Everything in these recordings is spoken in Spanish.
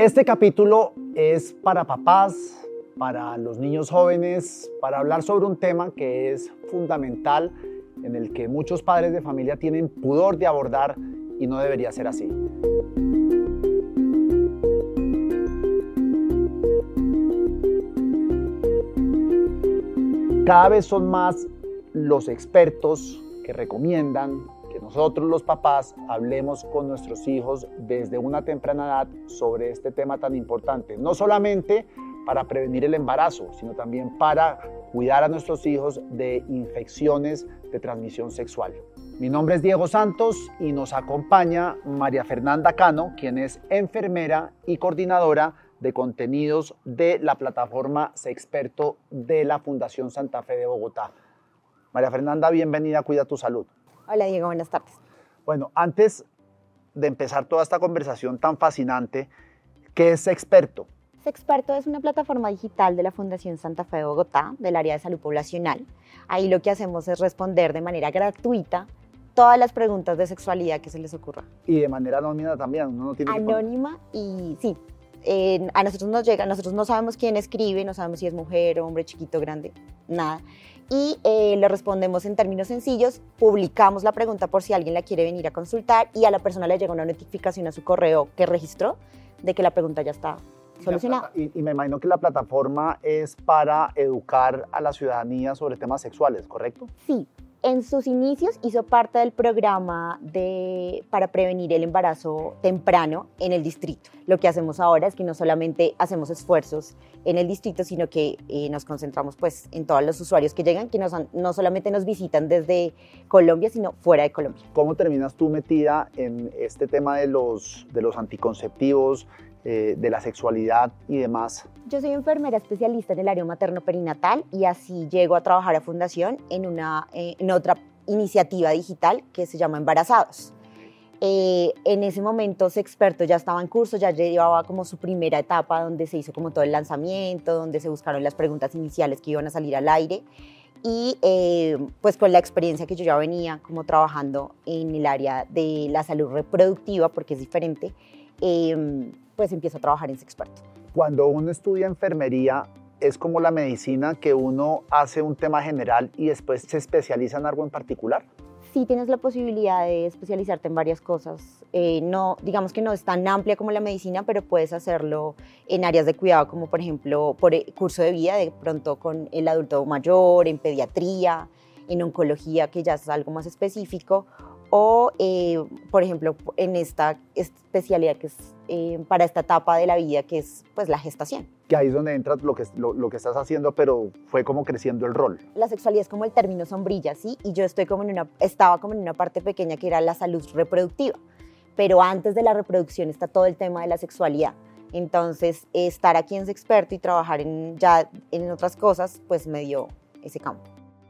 Este capítulo es para papás, para los niños jóvenes, para hablar sobre un tema que es fundamental, en el que muchos padres de familia tienen pudor de abordar y no debería ser así. Cada vez son más los expertos que recomiendan nosotros los papás hablemos con nuestros hijos desde una temprana edad sobre este tema tan importante, no solamente para prevenir el embarazo, sino también para cuidar a nuestros hijos de infecciones de transmisión sexual. Mi nombre es Diego Santos y nos acompaña María Fernanda Cano, quien es enfermera y coordinadora de contenidos de la plataforma Sexperto de la Fundación Santa Fe de Bogotá. María Fernanda, bienvenida, cuida tu salud. Hola Diego, buenas tardes. Bueno, antes de empezar toda esta conversación tan fascinante, ¿qué es Sexperto? Sexperto es una plataforma digital de la Fundación Santa Fe de Bogotá, del área de salud poblacional. Ahí lo que hacemos es responder de manera gratuita todas las preguntas de sexualidad que se les ocurra. Y de manera anónima también, uno no tiene que Anónima y sí, eh, a nosotros nos llega, nosotros no sabemos quién escribe, no sabemos si es mujer, hombre, chiquito, grande, nada. Y eh, le respondemos en términos sencillos, publicamos la pregunta por si alguien la quiere venir a consultar y a la persona le llega una notificación a su correo que registró de que la pregunta ya está solucionada. Y, y me imagino que la plataforma es para educar a la ciudadanía sobre temas sexuales, ¿correcto? Sí, en sus inicios hizo parte del programa de, para prevenir el embarazo temprano en el distrito. Lo que hacemos ahora es que no solamente hacemos esfuerzos en el distrito, sino que eh, nos concentramos pues, en todos los usuarios que llegan, que no solamente nos visitan desde Colombia, sino fuera de Colombia. ¿Cómo terminas tú metida en este tema de los, de los anticonceptivos, eh, de la sexualidad y demás? Yo soy enfermera especialista en el área materno-perinatal y así llego a trabajar a Fundación en, una, eh, en otra iniciativa digital que se llama Embarazados. Eh, en ese momento experto ya estaba en curso, ya llevaba como su primera etapa donde se hizo como todo el lanzamiento, donde se buscaron las preguntas iniciales que iban a salir al aire y pues con la experiencia que yo ya venía como trabajando en el área de la salud reproductiva, porque es diferente, eh, pues empiezo a trabajar en Sexperto. Cuando uno estudia enfermería, es como la medicina que uno hace un tema general y después se especializa en algo en particular. sí tienes la posibilidad de especializarte en varias cosas. Eh, no, digamos que no es tan amplia como la medicina, pero puedes hacerlo en áreas de cuidado, como por ejemplo por el curso de vida, de pronto con el adulto mayor, en pediatría, en oncología, que ya es algo más específico, o eh, por ejemplo en esta especialidad que es eh, para esta etapa de la vida, que es pues la gestación. Que ahí es donde entra lo que, lo, lo que estás haciendo, pero fue como creciendo el rol. la sexualidad es como el término sombrilla, ¿sí? Y yo estoy como en una, estaba como en una parte pequeña que era la salud reproductiva. Pero antes de la reproducción está todo el tema de la sexualidad. Entonces, estar aquí en Sexperto y trabajar en, ya en otras cosas, pues me dio ese campo.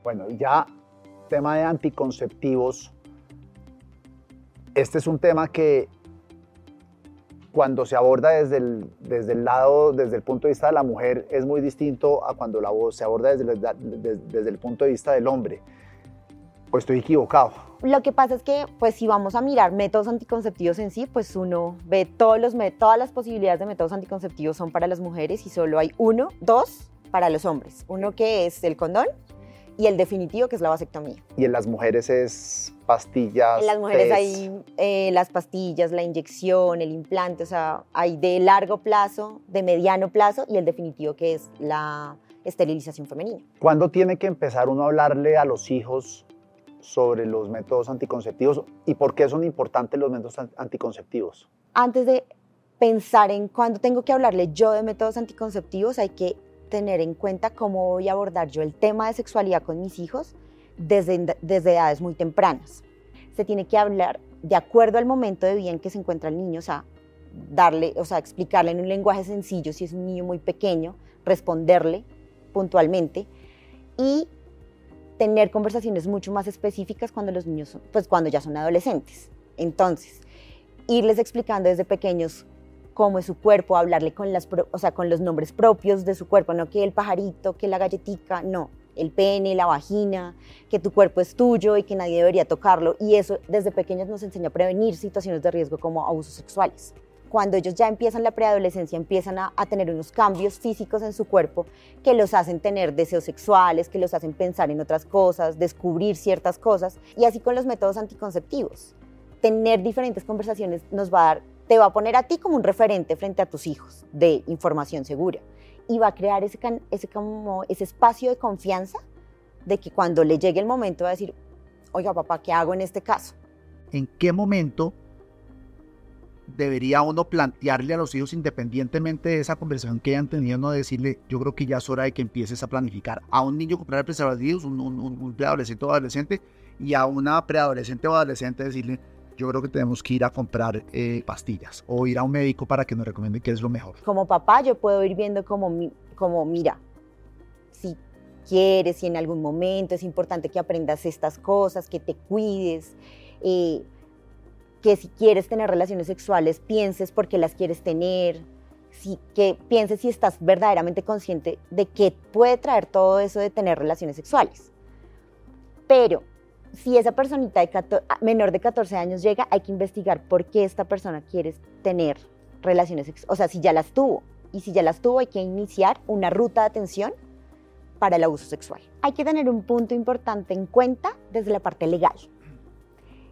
Bueno, ya tema de anticonceptivos. Este es un tema que cuando se aborda desde el, desde el lado, desde el punto de vista de la mujer, es muy distinto a cuando la, se aborda desde, desde, desde el punto de vista del hombre. ¿O estoy equivocado? Lo que pasa es que, pues, si vamos a mirar métodos anticonceptivos en sí, pues uno ve todos los, todas las posibilidades de métodos anticonceptivos son para las mujeres y solo hay uno, dos para los hombres. Uno que es el condón y el definitivo que es la vasectomía. Y en las mujeres es pastillas. En las mujeres test. hay eh, las pastillas, la inyección, el implante, o sea, hay de largo plazo, de mediano plazo y el definitivo que es la esterilización femenina. ¿Cuándo tiene que empezar uno a hablarle a los hijos sobre los métodos anticonceptivos y por qué son importantes los métodos an- anticonceptivos? Antes de pensar en cuándo tengo que hablarle yo de métodos anticonceptivos, hay que tener en cuenta cómo voy a abordar yo el tema de sexualidad con mis hijos desde, desde edades muy tempranas. Se tiene que hablar de acuerdo al momento de vida en que se encuentra el niño, o sea, darle, o sea, explicarle en un lenguaje sencillo si es un niño muy pequeño, responderle puntualmente y tener conversaciones mucho más específicas cuando los niños, son- pues cuando ya son adolescentes. Entonces, irles explicando desde pequeños cómo es su cuerpo, hablarle con, los nombres propios de su cuerpo, no que el pajarito, que la galletica, no, el pene, la vagina, que tu cuerpo es tuyo y que nadie debería tocarlo. Y eso desde pequeños nos enseña a prevenir situaciones de riesgo como abusos sexuales. cuando ellos ya empiezan la preadolescencia, empiezan a, tener unos cambios físicos en su cuerpo que los hacen tener deseos sexuales, que los hacen pensar en otras cosas, descubrir ciertas cosas, y así con los métodos anticonceptivos. Tener diferentes conversaciones nos va a dar, te va a poner a ti como un referente frente a tus hijos de información segura y va a crear ese, ese, como, ese espacio de confianza de que cuando le llegue el momento va a decir, oiga papá, ¿qué hago en este caso? ¿En qué momento debería uno plantearle a los hijos, independientemente de esa conversación que hayan tenido, no decirle, yo creo que ya es hora de que empieces a planificar a un niño comprar preservativos, un, un, un preadolescente o adolescente, y a una preadolescente o adolescente decirle, yo creo que tenemos que ir a comprar eh, pastillas o ir a un médico para que nos recomiende qué es lo mejor. Como papá, yo puedo ir viendo como, mira, si quieres, si en algún momento es importante que aprendas estas cosas, que te cuides. Eh, que si quieres tener relaciones sexuales, pienses por qué las quieres tener, que pienses si estás verdaderamente consciente de qué puede traer todo eso de tener relaciones sexuales. Pero si esa personita de menor de 14 años llega, hay que investigar por qué esta persona quiere tener relaciones o sea, si ya las tuvo. Y si ya las tuvo, hay que iniciar una ruta de atención para el abuso sexual. Hay que tener un punto importante en cuenta desde la parte legal.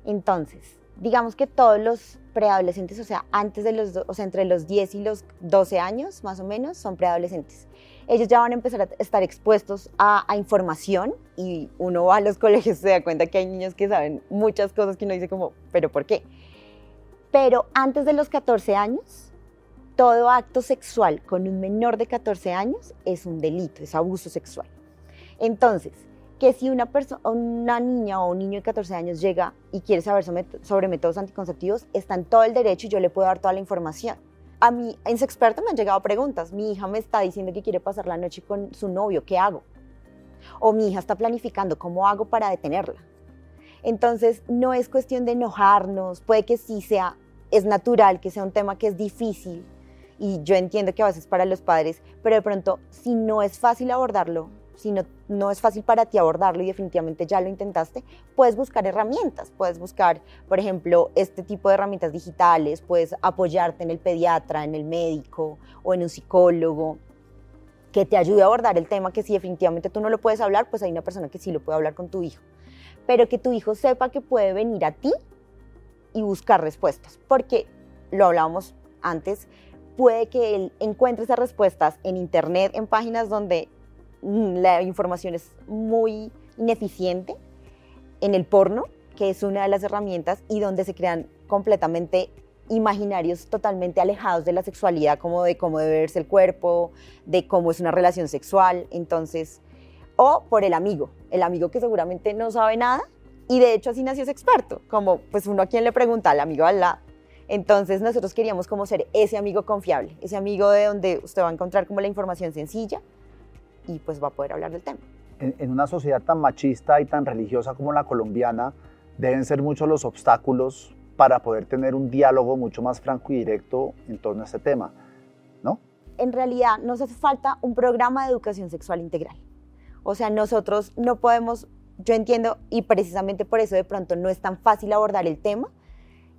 Entonces, digamos que todos los preadolescentes, o sea, antes de los, o sea, entre los 10 y los 12 años, más o menos, son preadolescentes. Ellos ya van a empezar a estar expuestos a, información y uno va a los colegios se da cuenta que hay niños que saben muchas cosas que uno dice como, pero ¿por qué? Pero antes de los 14 años, todo acto sexual con un menor de 14 años es un delito, es abuso sexual. Entonces, que si una, una niña o un niño de 14 años llega y quiere saber sobre, métodos anticonceptivos, está en todo el derecho y yo le puedo dar toda la información. A mí, en me han llegado preguntas. Mi hija me está diciendo que quiere pasar la noche con su novio, ¿qué hago? O mi hija está planificando, ¿cómo hago para detenerla? Entonces, no es cuestión de enojarnos, puede que sí sea, es natural que sea un tema que es difícil y yo entiendo que a veces para los padres, pero de pronto, si no es fácil abordarlo, si no, es fácil para ti abordarlo y definitivamente ya lo intentaste, puedes buscar herramientas, puedes buscar, por ejemplo, este tipo de herramientas digitales, puedes apoyarte en el pediatra, en el médico o en un psicólogo que te ayude a abordar el tema que si definitivamente tú no lo puedes hablar, pues hay una persona que sí lo puede hablar con tu hijo. Pero que tu hijo sepa que puede venir a ti y buscar respuestas, porque lo hablábamos antes, puede que él encuentre esas respuestas en internet, en páginas donde la información es muy ineficiente en el porno, que es una de las herramientas y donde se crean completamente imaginarios totalmente alejados de la sexualidad, como de cómo debe verse el cuerpo, de cómo es una relación sexual, entonces, o por el amigo, el amigo que seguramente no sabe nada y de hecho así nació ese experto, como pues uno a quien le pregunta al amigo al lado. Entonces nosotros queríamos como ser ese amigo confiable, ese amigo de donde usted va a encontrar como la información sencilla, y pues va a poder hablar del tema. En, una sociedad tan machista y tan religiosa como la colombiana, deben ser muchos los obstáculos para poder tener un diálogo mucho más franco y directo en torno a este tema, ¿no? En realidad nos hace falta un programa de educación sexual integral. O sea, nosotros no podemos, yo entiendo, y precisamente por eso de pronto no es tan fácil abordar el tema,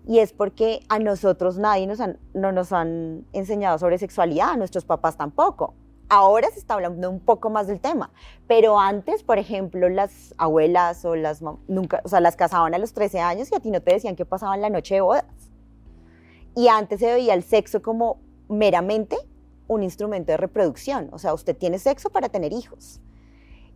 y es porque a nosotros nadie nos no nos han enseñado sobre sexualidad, a nuestros papás tampoco. Ahora se está hablando un poco más del tema, pero antes, por ejemplo, las abuelas o las nunca, o sea, las casaban a los 13 años y a ti no te decían qué pasaba en la noche de bodas. Y antes se veía el sexo como meramente un instrumento de reproducción, o sea, usted tiene sexo para tener hijos.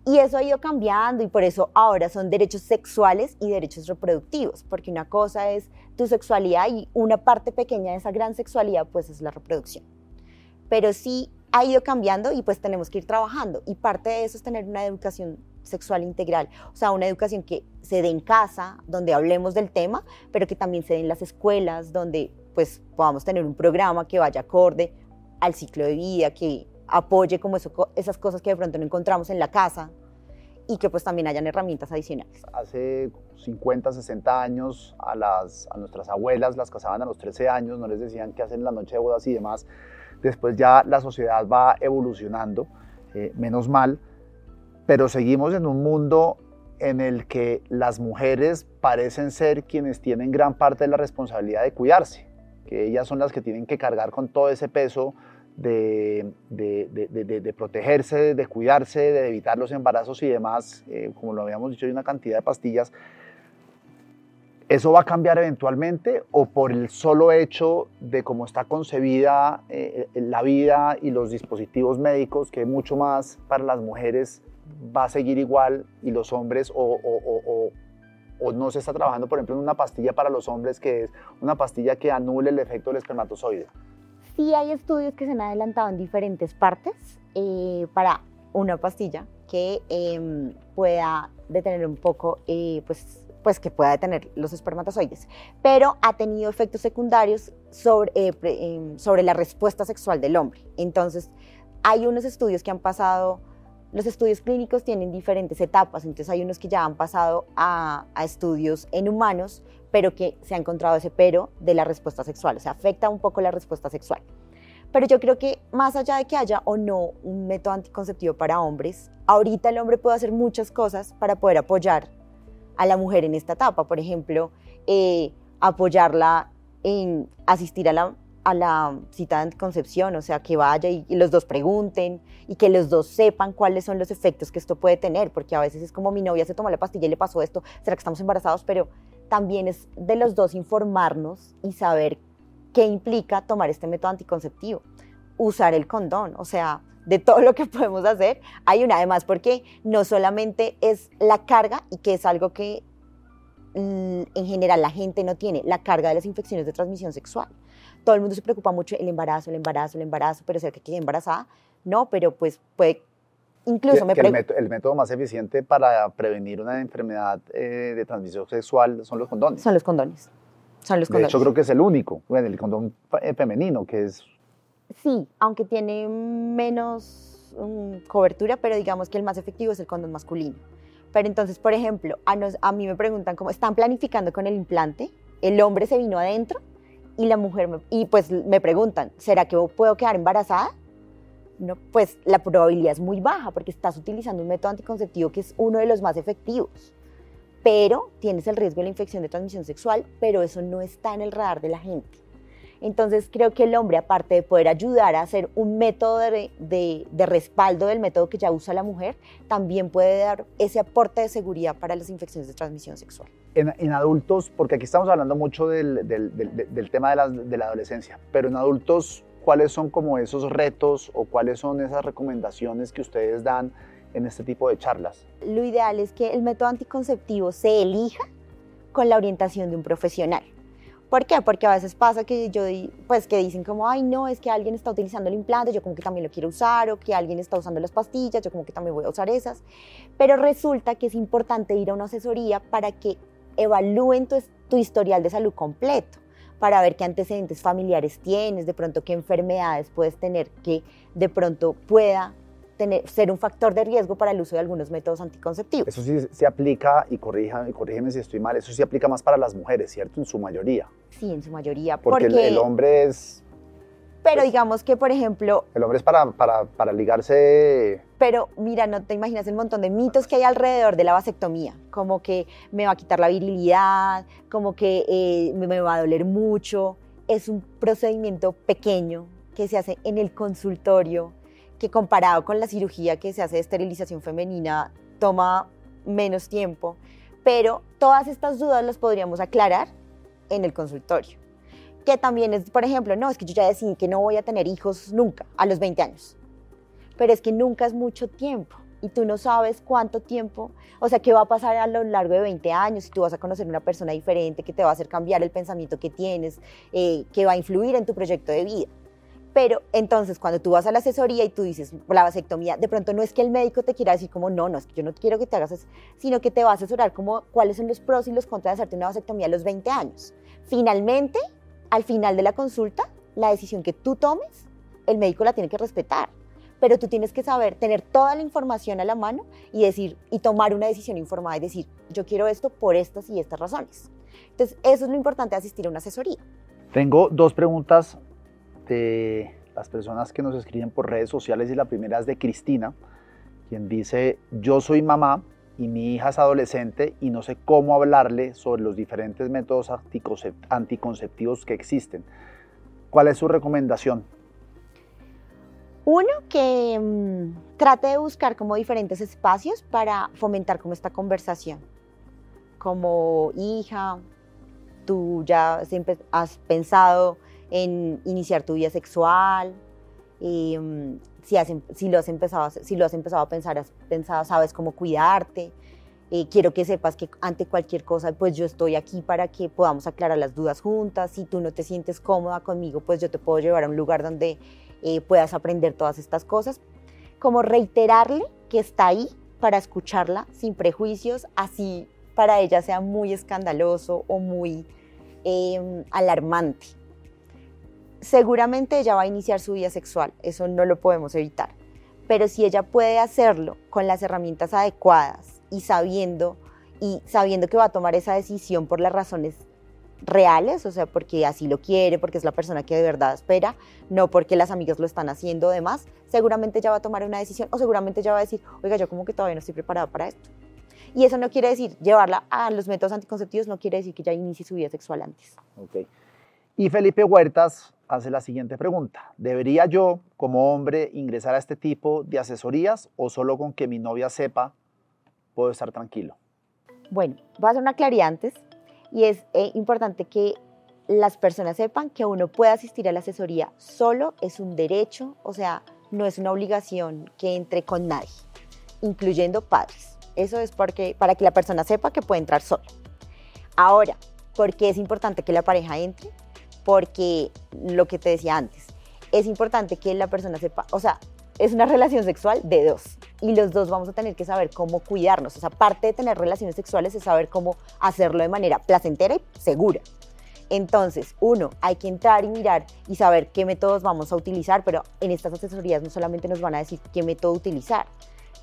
Y eso ha ido cambiando y por eso ahora son derechos sexuales y derechos reproductivos, porque una cosa es tu sexualidad y una parte pequeña de esa gran sexualidad pues es la reproducción. Pero sí ha ido cambiando y pues tenemos que ir trabajando. Y parte de eso es tener una educación sexual integral, o sea, una educación que se dé en casa, donde hablemos del tema, pero que también se dé en las escuelas, donde pues podamos tener un programa que vaya acorde al ciclo de vida, que apoye como eso, esas cosas que de pronto no encontramos en la casa y que pues también hayan herramientas adicionales. Hace 50, 60 años a, las, a nuestras abuelas las casaban a los 13 años, no les decían qué hacen la noche de bodas y demás. Después ya la sociedad va evolucionando, eh, menos mal, pero seguimos en un mundo en el que las mujeres parecen ser quienes tienen gran parte de la responsabilidad de cuidarse. que ellas son las que tienen que cargar con todo ese peso de, de, protegerse, de cuidarse, de evitar los embarazos y demás, eh, como lo habíamos dicho, hay una cantidad de pastillas. ¿Eso va a cambiar eventualmente o por el solo hecho de cómo está concebida eh, la vida y los dispositivos médicos, que mucho más para las mujeres va a seguir igual y los hombres o, o, o, no se está trabajando, por ejemplo, en una pastilla para los hombres que es una pastilla que anule el efecto del espermatozoide? Sí hay estudios que se han adelantado en diferentes partes eh, para una pastilla que em, pueda detener un poco, eh, pues, pues que pueda detener los espermatozoides, pero ha tenido efectos secundarios sobre, eh, em, sobre la respuesta sexual del hombre. Entonces, hay unos estudios que han pasado los estudios clínicos tienen diferentes etapas, entonces hay unos que ya han pasado a, estudios en humanos, pero que se ha encontrado ese pero de la respuesta sexual, o sea, afecta un poco la respuesta sexual. Pero yo creo que más allá de que haya o no un método anticonceptivo para hombres, ahorita el hombre puede hacer muchas cosas para poder apoyar a la mujer en esta etapa. Por ejemplo, eh, apoyarla en asistir a la a la cita de anticoncepción, o sea, que vaya y, los dos pregunten y que los dos sepan cuáles son los efectos que esto puede tener, porque a veces es como mi novia se tomó la pastilla y le pasó esto, será que estamos embarazados, pero también es de los dos informarnos y saber qué implica tomar este método anticonceptivo, usar el condón, o sea, de todo lo que podemos hacer, hay una además porque no solamente es la carga y que es algo que mm, en general la gente no tiene, la carga de las infecciones de transmisión sexual todo el mundo se preocupa mucho el embarazo, el embarazo, el embarazo, pero ser que quede embarazada, no, pero pues puede, incluso me pregunto. el, método más eficiente para prevenir una enfermedad eh, de transmisión sexual son los condones. Son los condones. Son los condones. De hecho, creo que es el único, bueno, el condón femenino, que es... Sí, aunque tiene menos mm, cobertura, pero digamos que el más efectivo es el condón masculino. Pero entonces, por ejemplo, a, nos, a mí me preguntan cómo están planificando con el implante, el hombre se vino adentro y la mujer, y pues me preguntan, ¿será que puedo quedar embarazada? No, pues la probabilidad es muy baja porque estás utilizando un método anticonceptivo que es uno de los más efectivos, pero tienes el riesgo de la infección de transmisión sexual, pero eso no está en el radar de la gente. Entonces creo que el hombre, aparte de poder ayudar a hacer un método de, de, respaldo del método que ya usa la mujer, también puede dar ese aporte de seguridad para las infecciones de transmisión sexual. En, en adultos, porque aquí estamos hablando mucho del, del, del tema de la, de la adolescencia, pero en adultos, ¿cuáles son como esos retos o cuáles son esas recomendaciones que ustedes dan en este tipo de charlas? Lo ideal es que el método anticonceptivo se elija con la orientación de un profesional. ¿Por qué? Porque a veces pasa que yo, pues que dicen como, ay, no, es que alguien está utilizando el implante, yo como que también lo quiero usar, o que alguien está usando las pastillas, yo como que también voy a usar esas. Pero resulta que es importante ir a una asesoría para que evalúen tu, tu historial de salud completo para ver qué antecedentes familiares tienes, de pronto qué enfermedades puedes tener que de pronto pueda ser un factor de riesgo para el uso de algunos métodos anticonceptivos. Eso sí se aplica, y, corrija, y corrígeme si estoy mal, eso sí aplica más para las mujeres, ¿cierto? En su mayoría. Sí, en su mayoría. Porque, el, hombre es... Pero pues, digamos que, por ejemplo... El hombre es para, para, para, ligarse... Pero mira, no te imaginas el montón de mitos que hay alrededor de la vasectomía, como que me va a quitar la virilidad, como que eh, me va a doler mucho. Es un procedimiento pequeño que se hace en el consultorio, que comparado con la cirugía que se hace de esterilización femenina toma menos tiempo, pero todas estas dudas las podríamos aclarar en el consultorio. Que también es, por ejemplo, no, es que yo ya decidí que no voy a tener hijos nunca, a los 20 años. Pero es que nunca es mucho tiempo y tú no sabes cuánto tiempo, o sea, qué va a pasar a lo largo de 20 años, si tú vas a conocer una persona diferente que te va a hacer cambiar el pensamiento que tienes, eh, que va a influir en tu proyecto de vida. Pero entonces cuando tú vas a la asesoría y tú dices la vasectomía, de pronto no es que el médico te quiera decir como no, no, es que yo no quiero que te hagas eso, sino que te va a asesorar como cuáles son los pros y los contras de hacerte una vasectomía a los 20 años. Finalmente, al final de la consulta, la decisión que tú tomes, el médico la tiene que respetar. Pero tú tienes que saber, tener toda la información a la mano y decir, y tomar una decisión informada y decir, yo quiero esto por estas y estas razones. Entonces, eso es lo importante de asistir a una asesoría. Tengo dos preguntas las personas que nos escriben por redes sociales y la primera es de Cristina, quien dice, yo soy mamá y mi hija es adolescente y no sé cómo hablarle sobre los diferentes métodos anticonceptivos que existen. ¿Cuál es su recomendación? Uno, que mm, trate de buscar como diferentes espacios para fomentar como esta conversación. Como hija, tú ya has pensado en iniciar tu vida sexual, y, mm, si, has, em, si, lo has empezado, si lo has empezado a pensar, has pensado, sabes cómo cuidarte. Eh, quiero que sepas que ante cualquier cosa, pues yo estoy aquí para que podamos aclarar las dudas juntas. Si tú no te sientes cómoda conmigo, pues yo te puedo llevar a un lugar donde eh, puedas aprender todas estas cosas. Como reiterarle que está ahí para escucharla sin prejuicios, así para ella sea muy escandaloso o muy em, alarmante seguramente ella va a iniciar su vida sexual, eso no lo podemos evitar. Pero si ella puede hacerlo con las herramientas adecuadas y sabiendo, y sabiendo que va a tomar esa decisión por las razones reales, o sea, porque así lo quiere, porque es la persona que de verdad espera, no porque las amigas lo están haciendo demás, seguramente ella va a tomar una decisión o seguramente ella va a decir, oiga, yo como que todavía no estoy preparada para esto. Y eso no quiere decir, llevarla a los métodos anticonceptivos no quiere decir que ya inicie su vida sexual antes. Okay. Y Felipe Huertas hace la siguiente pregunta. ¿Debería yo, como hombre, ingresar a este tipo de asesorías o solo con que mi novia sepa puedo estar tranquilo? Bueno, voy a una claridad antes y es eh, importante que las personas sepan que uno puede asistir a la asesoría solo, es un derecho, o sea, no es una obligación que entre con nadie, incluyendo padres. Eso es porque, para que la persona sepa que puede entrar solo. Ahora, ¿por qué es importante que la pareja entre? Porque lo que te decía antes, es importante que la persona sepa, o sea, es una relación sexual de dos y los dos vamos a tener que saber cómo cuidarnos. O sea, parte de tener relaciones sexuales es saber cómo hacerlo de manera placentera y segura. Entonces, uno, hay que entrar y mirar y saber qué métodos vamos a utilizar, pero en estas asesorías no solamente nos van a decir qué método utilizar,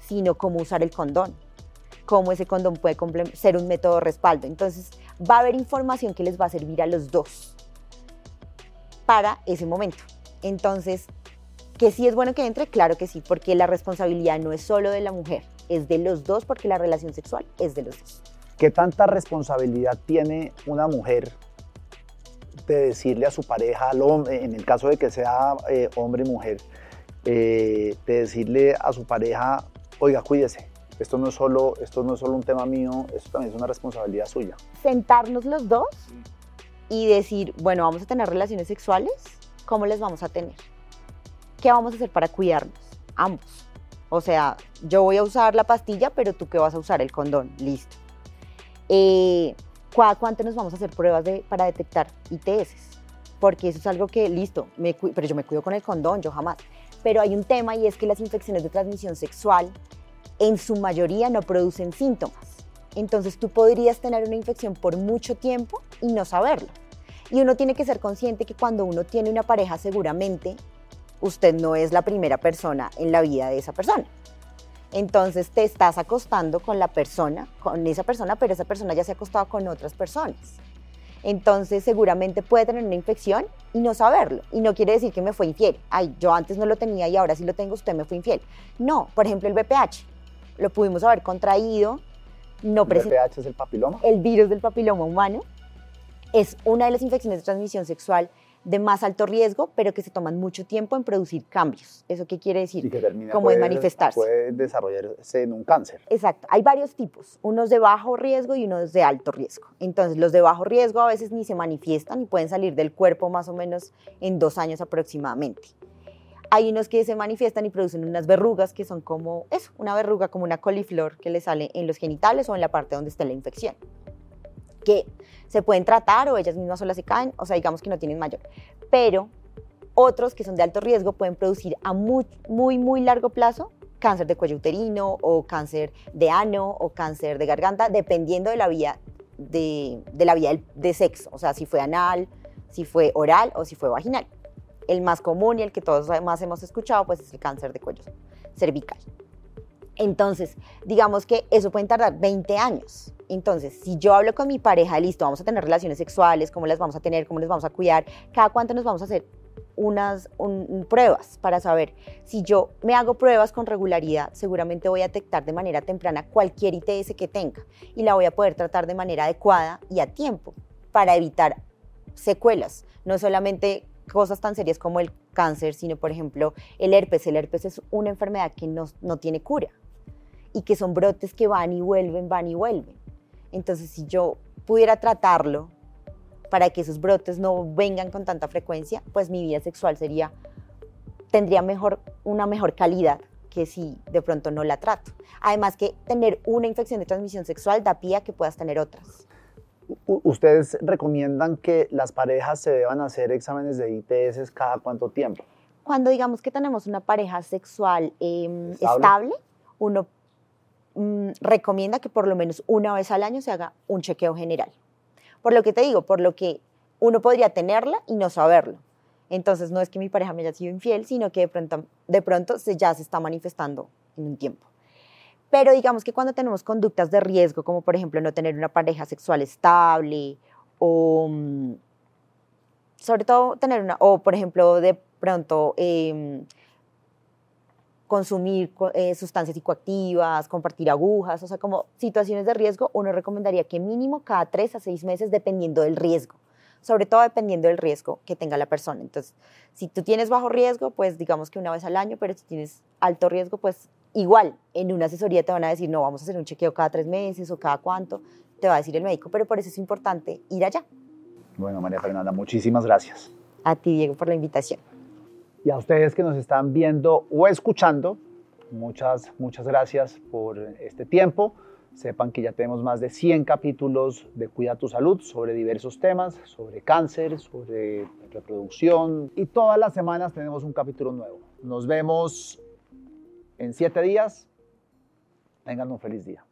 sino cómo usar el condón, cómo ese condón puede ser un método de respaldo. Entonces, va a haber información que les va a servir a los dos para ese momento. Entonces, que sí es bueno que entre, claro que sí, porque la responsabilidad no es solo de la mujer, es de los dos porque la relación sexual es de los dos. ¿Qué tanta responsabilidad tiene una mujer de decirle a su pareja, al hombre, en el caso de que sea eh, hombre y mujer, eh, de decirle a su pareja, oiga, cuídese, esto no, es solo, esto no es solo un tema mío, esto también es una responsabilidad suya? Sentarnos los dos y decir, bueno, vamos a tener relaciones sexuales, ¿cómo les vamos a tener? ¿Qué vamos a hacer para cuidarnos? Ambos. O sea, yo voy a usar la pastilla, pero tú qué vas a usar el condón. Listo. Eh, ¿Cuánto nos vamos a hacer pruebas de, para detectar ITS? Porque eso es algo que, listo, pero yo me cuido con el condón, yo jamás. Pero hay un tema y es que las infecciones de transmisión sexual en su mayoría no producen síntomas. Entonces tú podrías tener una infección por mucho tiempo y no saberlo. Y uno tiene que ser consciente que cuando uno tiene una pareja, seguramente usted no es la primera persona en la vida de esa persona. Entonces te estás acostando con la persona, con esa persona, pero esa persona ya se ha acostado con otras personas. Entonces seguramente puede tener una infección y no saberlo. Y no quiere decir que me fue infiel. Ay, yo antes no lo tenía y ahora sí lo tengo, usted me fue infiel. No, por ejemplo el BPH. Lo pudimos haber contraído no ¿El VPH es el papiloma? El virus del papiloma humano es una de las infecciones de transmisión sexual de más alto riesgo, pero que se toman mucho tiempo en producir cambios. ¿Eso qué quiere decir? Y que termina, Como puede, manifestarse. Puede desarrollarse en un cáncer. Exacto. Hay varios tipos, unos de bajo riesgo y unos de alto riesgo. Entonces, los de bajo riesgo a veces ni se manifiestan y pueden salir del cuerpo más o menos en dos años aproximadamente. Hay unos que se manifiestan y producen unas verrugas que son como eso, una verruga como una coliflor que le sale en los genitales o en la parte donde está la infección. Que se pueden tratar o ellas mismas solas se caen, o sea, digamos que no tienen mayor. Pero otros que son de alto riesgo pueden producir a muy, muy, muy largo plazo cáncer de cuello uterino o cáncer de ano o cáncer de garganta, dependiendo de la vía de, de la vía de sexo, o sea, si fue anal, si fue oral o si fue vaginal. El más común y el que todos más hemos escuchado, pues es el cáncer de cuello cervical. Entonces, digamos que eso puede tardar 20 años. Entonces, si yo hablo con mi pareja, listo, vamos a tener relaciones sexuales, cómo las vamos a tener, cómo las vamos a cuidar, cada cuánto nos vamos a hacer unas pruebas para saber si yo me hago pruebas con regularidad, seguramente voy a detectar de manera temprana cualquier ITS que tenga y la voy a poder tratar de manera adecuada y a tiempo para evitar secuelas, no solamente cosas tan serias como el cáncer, sino por ejemplo el herpes. El herpes es una enfermedad que no, no tiene cura y que son brotes que van y vuelven, van y vuelven. Entonces si yo pudiera tratarlo para que esos brotes no vengan con tanta frecuencia, pues mi vida sexual sería, tendría mejor, una mejor calidad que si de pronto no la trato. Además que tener una infección de transmisión sexual da pie a que puedas tener otras. ¿Ustedes recomiendan que las parejas se deban hacer exámenes de ITS cada cuánto tiempo? Cuando digamos que tenemos una pareja sexual em, ¿Estable? uno mm, recomienda que por lo menos una vez al año se haga un chequeo general. Por lo que te digo, por lo que uno podría tenerla y no saberlo. Entonces no es que mi pareja me haya sido infiel, sino que de pronto, de pronto se, ya se está manifestando en un tiempo. Pero digamos que cuando tenemos conductas de riesgo, como por ejemplo no tener una pareja sexual estable, o mm, sobre todo tener una, o por ejemplo de pronto em, consumir eh, sustancias psicoactivas, compartir agujas, o sea, como situaciones de riesgo, uno recomendaría que mínimo cada tres a seis meses, dependiendo del riesgo, sobre todo dependiendo del riesgo que tenga la persona. Entonces, si tú tienes bajo riesgo, pues digamos que una vez al año, pero si tienes alto riesgo, pues igual, en una asesoría te van a decir, no, vamos a hacer un chequeo cada tres meses o cada cuánto, te va a decir el médico, pero por eso es importante ir allá. Bueno, María Fernanda, muchísimas gracias. A ti, Diego, por la invitación. Y a ustedes que nos están viendo o escuchando, muchas, muchas gracias por este tiempo. Sepan que ya tenemos más de 100 capítulos de Cuida tu Salud sobre diversos temas, sobre cáncer, sobre reproducción. Y todas las semanas tenemos un capítulo nuevo. Nos vemos en siete días. Tengan un feliz día.